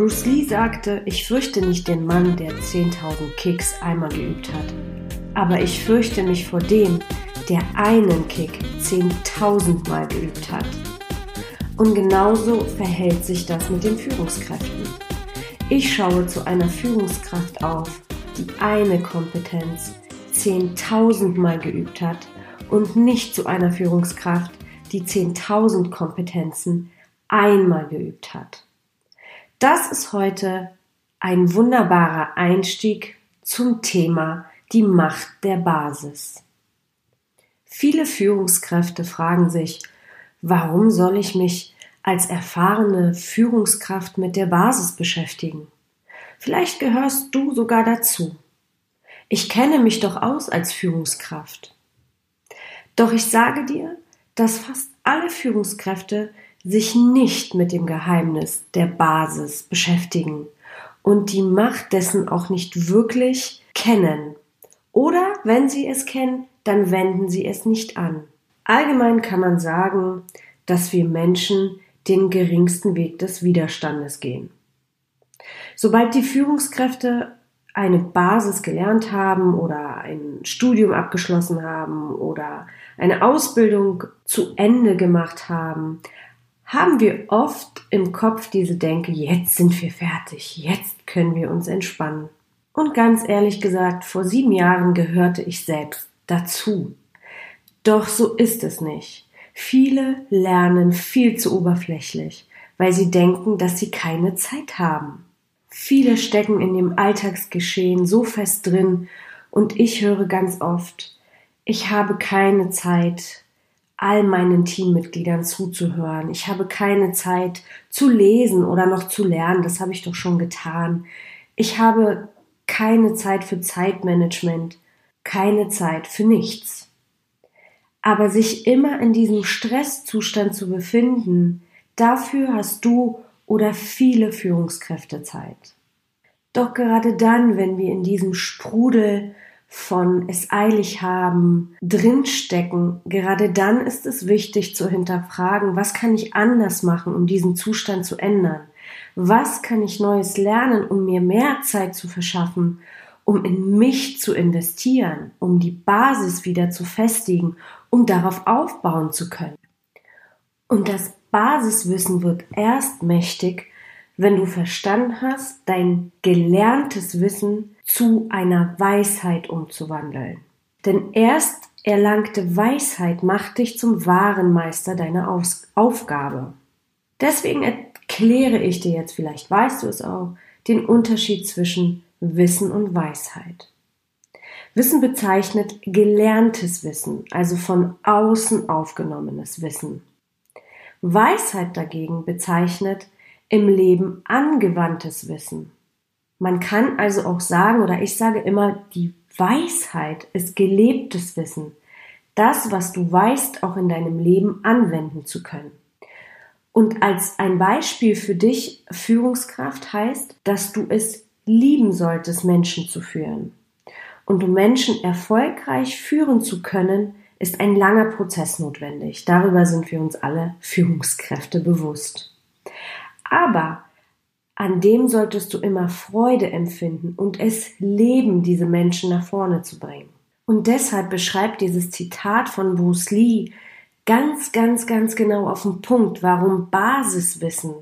Bruce Lee sagte, ich fürchte nicht den Mann, der 10.000 Kicks einmal geübt hat, aber ich fürchte mich vor dem, der einen Kick 10.000 Mal geübt hat. Und genauso verhält sich das mit den Führungskräften. Ich schaue zu einer Führungskraft auf, die eine Kompetenz 10.000 Mal geübt hat und nicht zu einer Führungskraft, die 10.000 Kompetenzen einmal geübt hat. Das ist heute ein wunderbarer Einstieg zum Thema die Macht der Basis. Viele Führungskräfte fragen sich, warum soll ich mich als erfahrene Führungskraft mit der Basis beschäftigen? Vielleicht gehörst du sogar dazu. Ich kenne mich doch aus als Führungskraft. Doch ich sage dir, dass fast alle Führungskräfte sich nicht mit dem Geheimnis der Basis beschäftigen und die Macht dessen auch nicht wirklich kennen. Oder wenn sie es kennen, dann wenden sie es nicht an. Allgemein kann man sagen, dass wir Menschen den geringsten Weg des Widerstandes gehen. Sobald die Führungskräfte eine Basis gelernt haben oder ein Studium abgeschlossen haben oder eine Ausbildung zu Ende gemacht haben, haben wir oft im Kopf diese Denke, jetzt sind wir fertig, jetzt können wir uns entspannen. Und ganz ehrlich gesagt, vor sieben Jahren gehörte ich selbst dazu. Doch so ist es nicht. Viele lernen viel zu oberflächlich, weil sie denken, dass sie keine Zeit haben. Viele stecken in dem Alltagsgeschehen so fest drin und ich höre ganz oft, ich habe keine Zeit, all meinen Teammitgliedern zuzuhören. Ich habe keine Zeit zu lesen oder noch zu lernen. Das habe ich doch schon getan. Ich habe keine Zeit für Zeitmanagement, keine Zeit für nichts. Aber sich immer in diesem Stresszustand zu befinden, dafür hast du oder viele Führungskräfte Zeit. Doch gerade dann, wenn wir in diesem Sprudel von es eilig haben, drinstecken, gerade dann ist es wichtig zu hinterfragen, was kann ich anders machen, um diesen Zustand zu ändern? Was kann ich Neues lernen, um mir mehr Zeit zu verschaffen, um in mich zu investieren, um die Basis wieder zu festigen, um darauf aufbauen zu können? Und das Basiswissen wird erst mächtig, wenn du verstanden hast, dein gelerntes Wissen zu einer Weisheit umzuwandeln. Denn erst erlangte Weisheit macht dich zum wahren Meister deiner Aus Aufgabe. Deswegen erkläre ich dir jetzt, vielleicht weißt du es auch, den Unterschied zwischen Wissen und Weisheit. Wissen bezeichnet gelerntes Wissen, also von außen aufgenommenes Wissen. Weisheit dagegen bezeichnet im Leben angewandtes Wissen. Man kann also auch sagen, oder ich sage immer, die Weisheit ist gelebtes Wissen. Das, was du weißt, auch in deinem Leben anwenden zu können. Und als ein Beispiel für dich Führungskraft heißt, dass du es lieben solltest, Menschen zu führen. Und um Menschen erfolgreich führen zu können, ist ein langer Prozess notwendig. Darüber sind wir uns alle Führungskräfte bewusst. Aber an dem solltest du immer Freude empfinden und es leben, diese Menschen nach vorne zu bringen. Und deshalb beschreibt dieses Zitat von Bruce Lee ganz, ganz, ganz genau auf den Punkt, warum Basiswissen,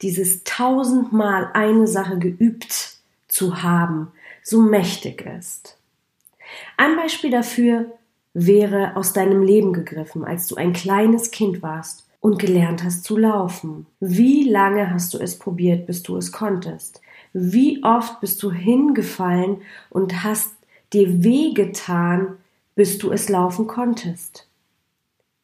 dieses tausendmal eine Sache geübt zu haben, so mächtig ist. Ein Beispiel dafür wäre aus deinem Leben gegriffen, als du ein kleines Kind warst und gelernt hast zu laufen? Wie lange hast du es probiert, bis du es konntest? Wie oft bist du hingefallen und hast dir wehgetan, bis du es laufen konntest?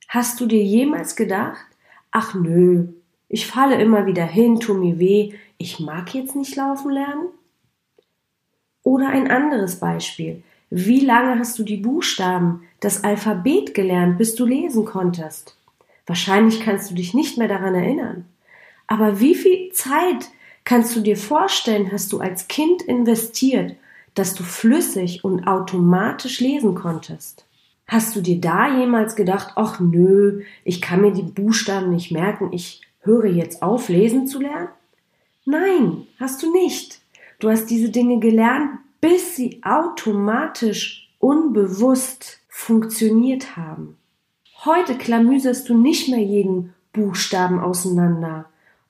Hast du dir jemals gedacht, ach nö, ich falle immer wieder hin, tu mir weh, ich mag jetzt nicht laufen lernen? Oder ein anderes Beispiel. Wie lange hast du die Buchstaben, das Alphabet gelernt, bis du lesen konntest? Wahrscheinlich kannst du dich nicht mehr daran erinnern. Aber wie viel Zeit kannst du dir vorstellen, hast du als Kind investiert, dass du flüssig und automatisch lesen konntest? Hast du dir da jemals gedacht, ach nö, ich kann mir die Buchstaben nicht merken, ich höre jetzt auf, lesen zu lernen? Nein, hast du nicht. Du hast diese Dinge gelernt, bis sie automatisch, unbewusst funktioniert haben. Heute klamüserst du nicht mehr jeden Buchstaben auseinander,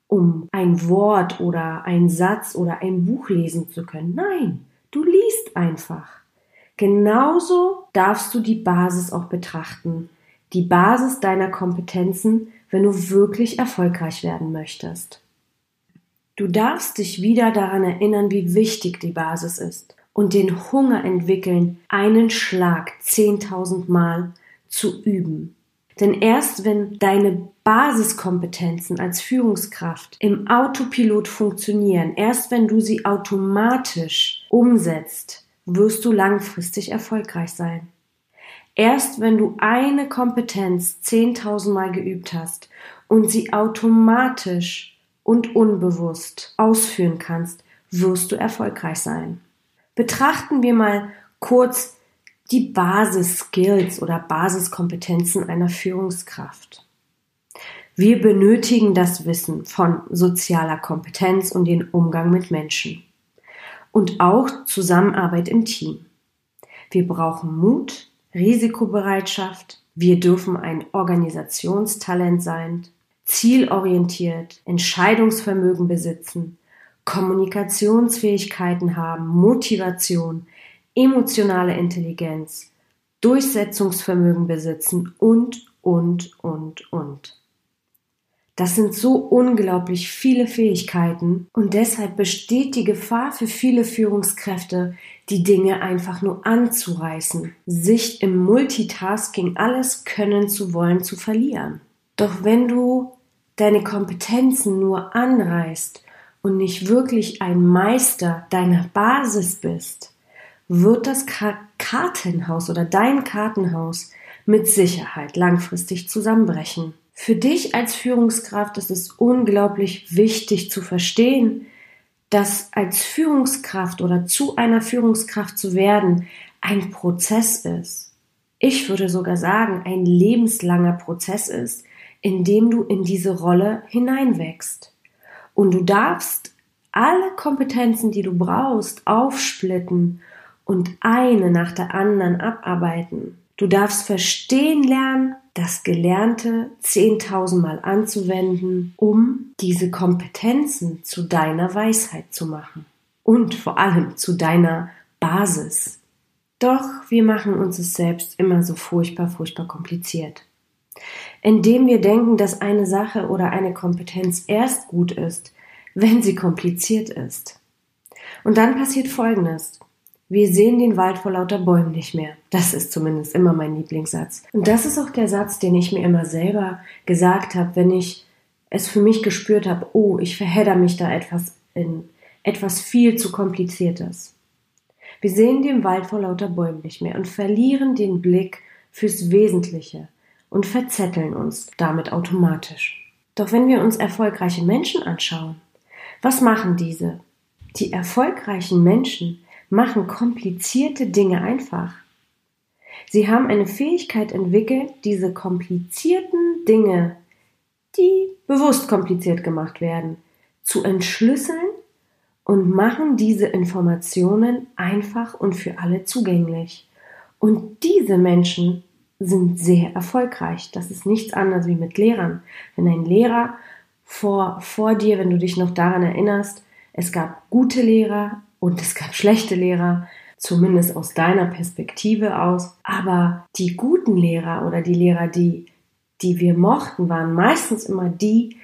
um ein Wort oder ein Satz oder ein Buch lesen zu können. Nein, du liest einfach. Genauso darfst du die Basis auch betrachten, die Basis deiner Kompetenzen, wenn du wirklich erfolgreich werden möchtest. Du darfst dich wieder daran erinnern, wie wichtig die Basis ist und den Hunger entwickeln, einen Schlag zehntausend Mal zu üben. Denn erst wenn deine Basiskompetenzen als Führungskraft im Autopilot funktionieren, erst wenn du sie automatisch umsetzt, wirst du langfristig erfolgreich sein. Erst wenn du eine Kompetenz zehntausendmal geübt hast und sie automatisch und unbewusst ausführen kannst, wirst du erfolgreich sein. Betrachten wir mal kurz die Basis-Skills oder Basiskompetenzen einer Führungskraft. Wir benötigen das Wissen von sozialer Kompetenz und den Umgang mit Menschen und auch Zusammenarbeit im Team. Wir brauchen Mut, Risikobereitschaft, wir dürfen ein Organisationstalent sein, zielorientiert, Entscheidungsvermögen besitzen, Kommunikationsfähigkeiten haben, Motivation, emotionale Intelligenz, Durchsetzungsvermögen besitzen und, und, und, und. Das sind so unglaublich viele Fähigkeiten und deshalb besteht die Gefahr für viele Führungskräfte, die Dinge einfach nur anzureißen, sich im Multitasking alles können zu wollen zu verlieren. Doch wenn du deine Kompetenzen nur anreißt und nicht wirklich ein Meister deiner Basis bist, wird das Kartenhaus oder dein Kartenhaus mit Sicherheit langfristig zusammenbrechen. Für dich als Führungskraft ist es unglaublich wichtig zu verstehen, dass als Führungskraft oder zu einer Führungskraft zu werden ein Prozess ist. Ich würde sogar sagen, ein lebenslanger Prozess ist, in dem du in diese Rolle hineinwächst. Und du darfst alle Kompetenzen, die du brauchst, aufsplitten und eine nach der anderen abarbeiten. Du darfst verstehen lernen, das Gelernte zehntausendmal anzuwenden, um diese Kompetenzen zu deiner Weisheit zu machen und vor allem zu deiner Basis. Doch wir machen uns es selbst immer so furchtbar, furchtbar kompliziert. Indem wir denken, dass eine Sache oder eine Kompetenz erst gut ist, wenn sie kompliziert ist. Und dann passiert Folgendes. Wir sehen den Wald vor lauter Bäumen nicht mehr. Das ist zumindest immer mein Lieblingssatz. Und das ist auch der Satz, den ich mir immer selber gesagt habe, wenn ich es für mich gespürt habe, oh, ich verhedder mich da etwas in etwas viel zu kompliziertes. Wir sehen den Wald vor lauter Bäumen nicht mehr und verlieren den Blick fürs Wesentliche und verzetteln uns damit automatisch. Doch wenn wir uns erfolgreiche Menschen anschauen, was machen diese? Die erfolgreichen Menschen machen komplizierte Dinge einfach. Sie haben eine Fähigkeit entwickelt, diese komplizierten Dinge, die bewusst kompliziert gemacht werden, zu entschlüsseln und machen diese Informationen einfach und für alle zugänglich. Und diese Menschen sind sehr erfolgreich. Das ist nichts anderes wie mit Lehrern. Wenn ein Lehrer vor, vor dir, wenn du dich noch daran erinnerst, es gab gute Lehrer, und es gab schlechte Lehrer, zumindest aus deiner Perspektive aus. Aber die guten Lehrer oder die Lehrer, die, die wir mochten, waren meistens immer die,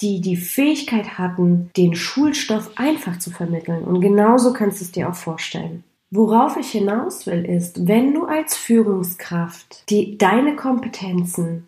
die die Fähigkeit hatten, den Schulstoff einfach zu vermitteln. Und genauso kannst du es dir auch vorstellen. Worauf ich hinaus will, ist, wenn du als Führungskraft die, deine Kompetenzen,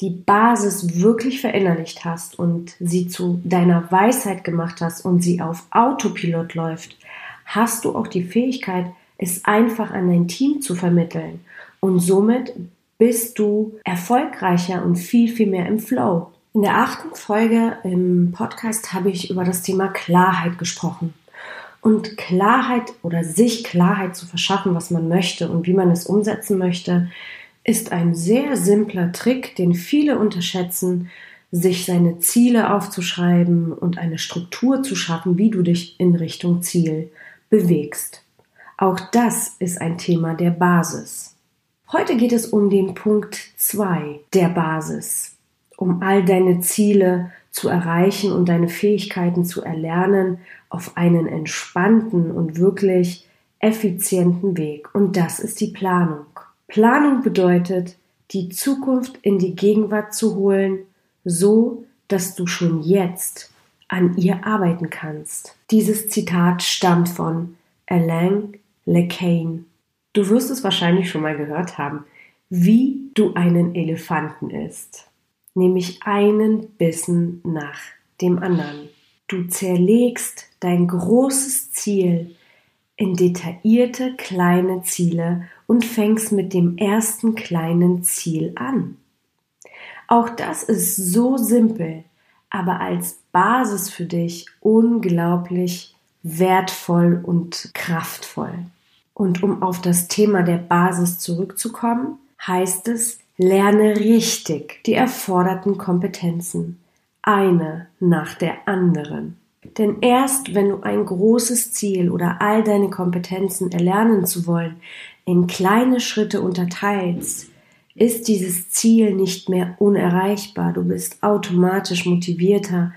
die Basis wirklich verinnerlicht hast und sie zu deiner Weisheit gemacht hast und sie auf Autopilot läuft, hast du auch die Fähigkeit, es einfach an dein Team zu vermitteln. Und somit bist du erfolgreicher und viel, viel mehr im Flow. In der achten Folge im Podcast habe ich über das Thema Klarheit gesprochen. Und Klarheit oder sich Klarheit zu verschaffen, was man möchte und wie man es umsetzen möchte, ist ein sehr simpler Trick, den viele unterschätzen, sich seine Ziele aufzuschreiben und eine Struktur zu schaffen, wie du dich in Richtung Ziel bewegst. Auch das ist ein Thema der Basis. Heute geht es um den Punkt 2 der Basis, um all deine Ziele zu erreichen und deine Fähigkeiten zu erlernen auf einen entspannten und wirklich effizienten Weg. Und das ist die Planung. Planung bedeutet, die Zukunft in die Gegenwart zu holen, so dass du schon jetzt an ihr arbeiten kannst. Dieses Zitat stammt von Alain LeCain. Du wirst es wahrscheinlich schon mal gehört haben, wie du einen Elefanten isst, nämlich einen Bissen nach dem anderen. Du zerlegst dein großes Ziel in detaillierte kleine Ziele und fängst mit dem ersten kleinen Ziel an. Auch das ist so simpel, aber als Basis für dich unglaublich wertvoll und kraftvoll. Und um auf das Thema der Basis zurückzukommen, heißt es, lerne richtig die erforderten Kompetenzen, eine nach der anderen. Denn erst wenn du ein großes Ziel oder all deine Kompetenzen erlernen zu wollen in kleine Schritte unterteilst, ist dieses Ziel nicht mehr unerreichbar. Du bist automatisch motivierter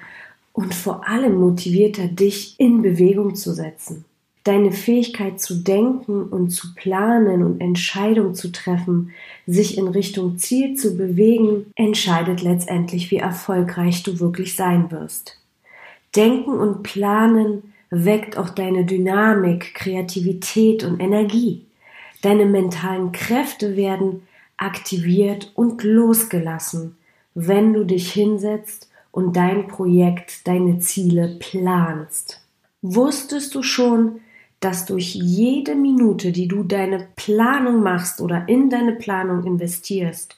und vor allem motivierter, dich in Bewegung zu setzen. Deine Fähigkeit zu denken und zu planen und Entscheidungen zu treffen, sich in Richtung Ziel zu bewegen, entscheidet letztendlich, wie erfolgreich du wirklich sein wirst. Denken und Planen weckt auch deine Dynamik, Kreativität und Energie. Deine mentalen Kräfte werden aktiviert und losgelassen, wenn du dich hinsetzt und dein Projekt, deine Ziele planst. Wusstest du schon, dass durch jede Minute, die du deine Planung machst oder in deine Planung investierst,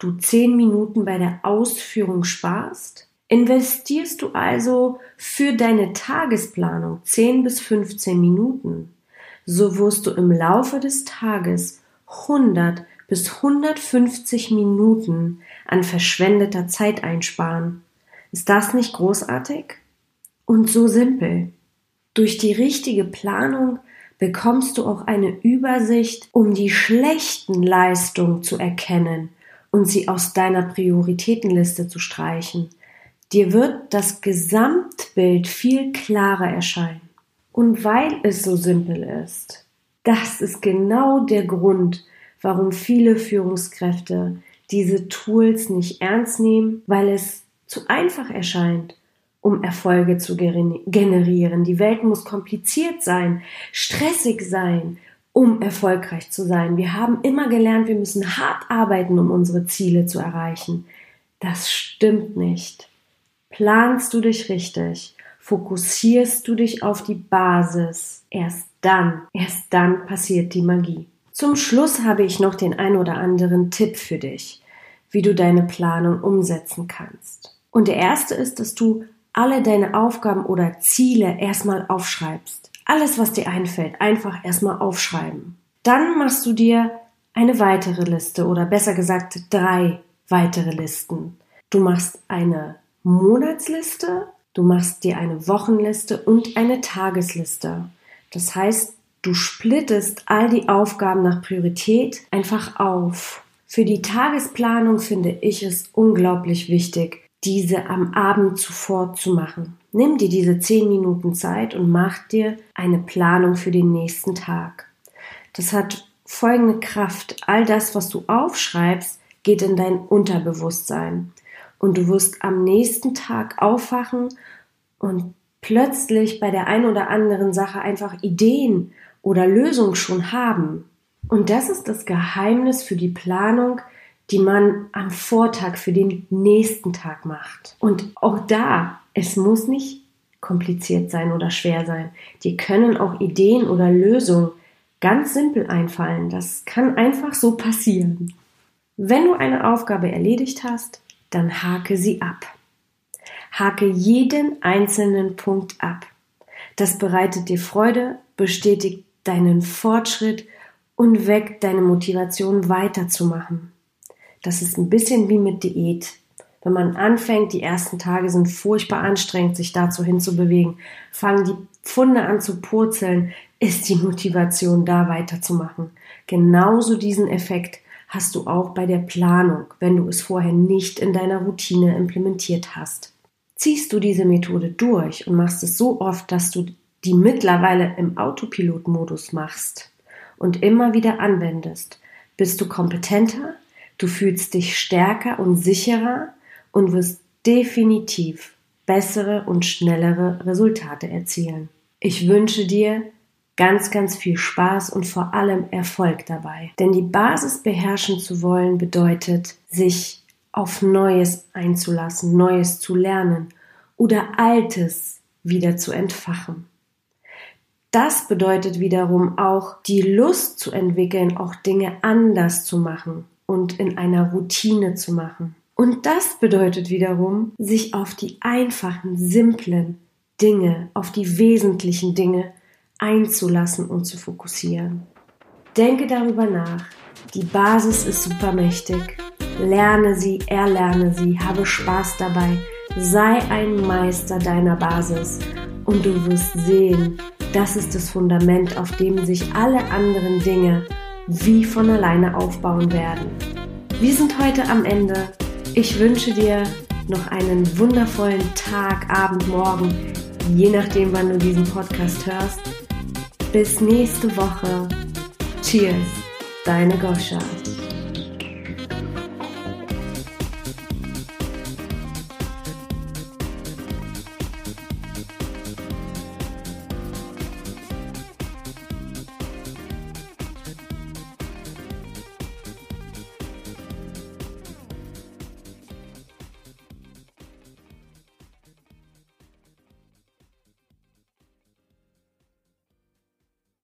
du zehn Minuten bei der Ausführung sparst? Investierst du also für deine Tagesplanung 10 bis 15 Minuten, so wirst du im Laufe des Tages 100 bis 150 Minuten an verschwendeter Zeit einsparen. Ist das nicht großartig? Und so simpel. Durch die richtige Planung bekommst du auch eine Übersicht, um die schlechten Leistungen zu erkennen und sie aus deiner Prioritätenliste zu streichen. Dir wird das Gesamtbild viel klarer erscheinen. Und weil es so simpel ist, das ist genau der Grund, warum viele Führungskräfte diese Tools nicht ernst nehmen, weil es zu einfach erscheint, um Erfolge zu generieren. Die Welt muss kompliziert sein, stressig sein, um erfolgreich zu sein. Wir haben immer gelernt, wir müssen hart arbeiten, um unsere Ziele zu erreichen. Das stimmt nicht. Planst du dich richtig, fokussierst du dich auf die Basis, erst dann, erst dann passiert die Magie. Zum Schluss habe ich noch den ein oder anderen Tipp für dich, wie du deine Planung umsetzen kannst. Und der erste ist, dass du alle deine Aufgaben oder Ziele erstmal aufschreibst. Alles, was dir einfällt, einfach erstmal aufschreiben. Dann machst du dir eine weitere Liste oder besser gesagt drei weitere Listen. Du machst eine Monatsliste, du machst dir eine Wochenliste und eine Tagesliste. Das heißt, du splittest all die Aufgaben nach Priorität einfach auf. Für die Tagesplanung finde ich es unglaublich wichtig, diese am Abend zuvor zu machen. Nimm dir diese zehn Minuten Zeit und mach dir eine Planung für den nächsten Tag. Das hat folgende Kraft. All das, was du aufschreibst, geht in dein Unterbewusstsein und du wirst am nächsten Tag aufwachen und plötzlich bei der einen oder anderen Sache einfach Ideen oder Lösungen schon haben. Und das ist das Geheimnis für die Planung, die man am Vortag für den nächsten Tag macht. Und auch da, es muss nicht kompliziert sein oder schwer sein. Die können auch Ideen oder Lösungen ganz simpel einfallen. Das kann einfach so passieren. Wenn du eine Aufgabe erledigt hast, dann hake sie ab. Hake jeden einzelnen Punkt ab. Das bereitet dir Freude, bestätigt deinen Fortschritt und weckt deine Motivation weiterzumachen. Das ist ein bisschen wie mit Diät. Wenn man anfängt, die ersten Tage sind furchtbar anstrengend, sich dazu hinzubewegen, fangen die Pfunde an zu purzeln, ist die Motivation da weiterzumachen. Genauso diesen Effekt hast du auch bei der Planung, wenn du es vorher nicht in deiner Routine implementiert hast. Ziehst du diese Methode durch und machst es so oft, dass du die mittlerweile im Autopilot-Modus machst und immer wieder anwendest, bist du kompetenter, du fühlst dich stärker und sicherer und wirst definitiv bessere und schnellere Resultate erzielen. Ich wünsche dir ganz, ganz viel Spaß und vor allem Erfolg dabei. Denn die Basis beherrschen zu wollen bedeutet, sich auf Neues einzulassen, Neues zu lernen oder Altes wieder zu entfachen. Das bedeutet wiederum auch die Lust zu entwickeln, auch Dinge anders zu machen und in einer Routine zu machen. Und das bedeutet wiederum, sich auf die einfachen, simplen Dinge, auf die wesentlichen Dinge einzulassen und zu fokussieren. Denke darüber nach. Die Basis ist supermächtig. Lerne sie, erlerne sie, habe Spaß dabei. Sei ein Meister deiner Basis und du wirst sehen, das ist das Fundament, auf dem sich alle anderen Dinge wie von alleine aufbauen werden. Wir sind heute am Ende. Ich wünsche dir noch einen wundervollen Tag, Abend, Morgen, je nachdem, wann du diesen Podcast hörst. Bis nächste Woche. Cheers, deine Goscha.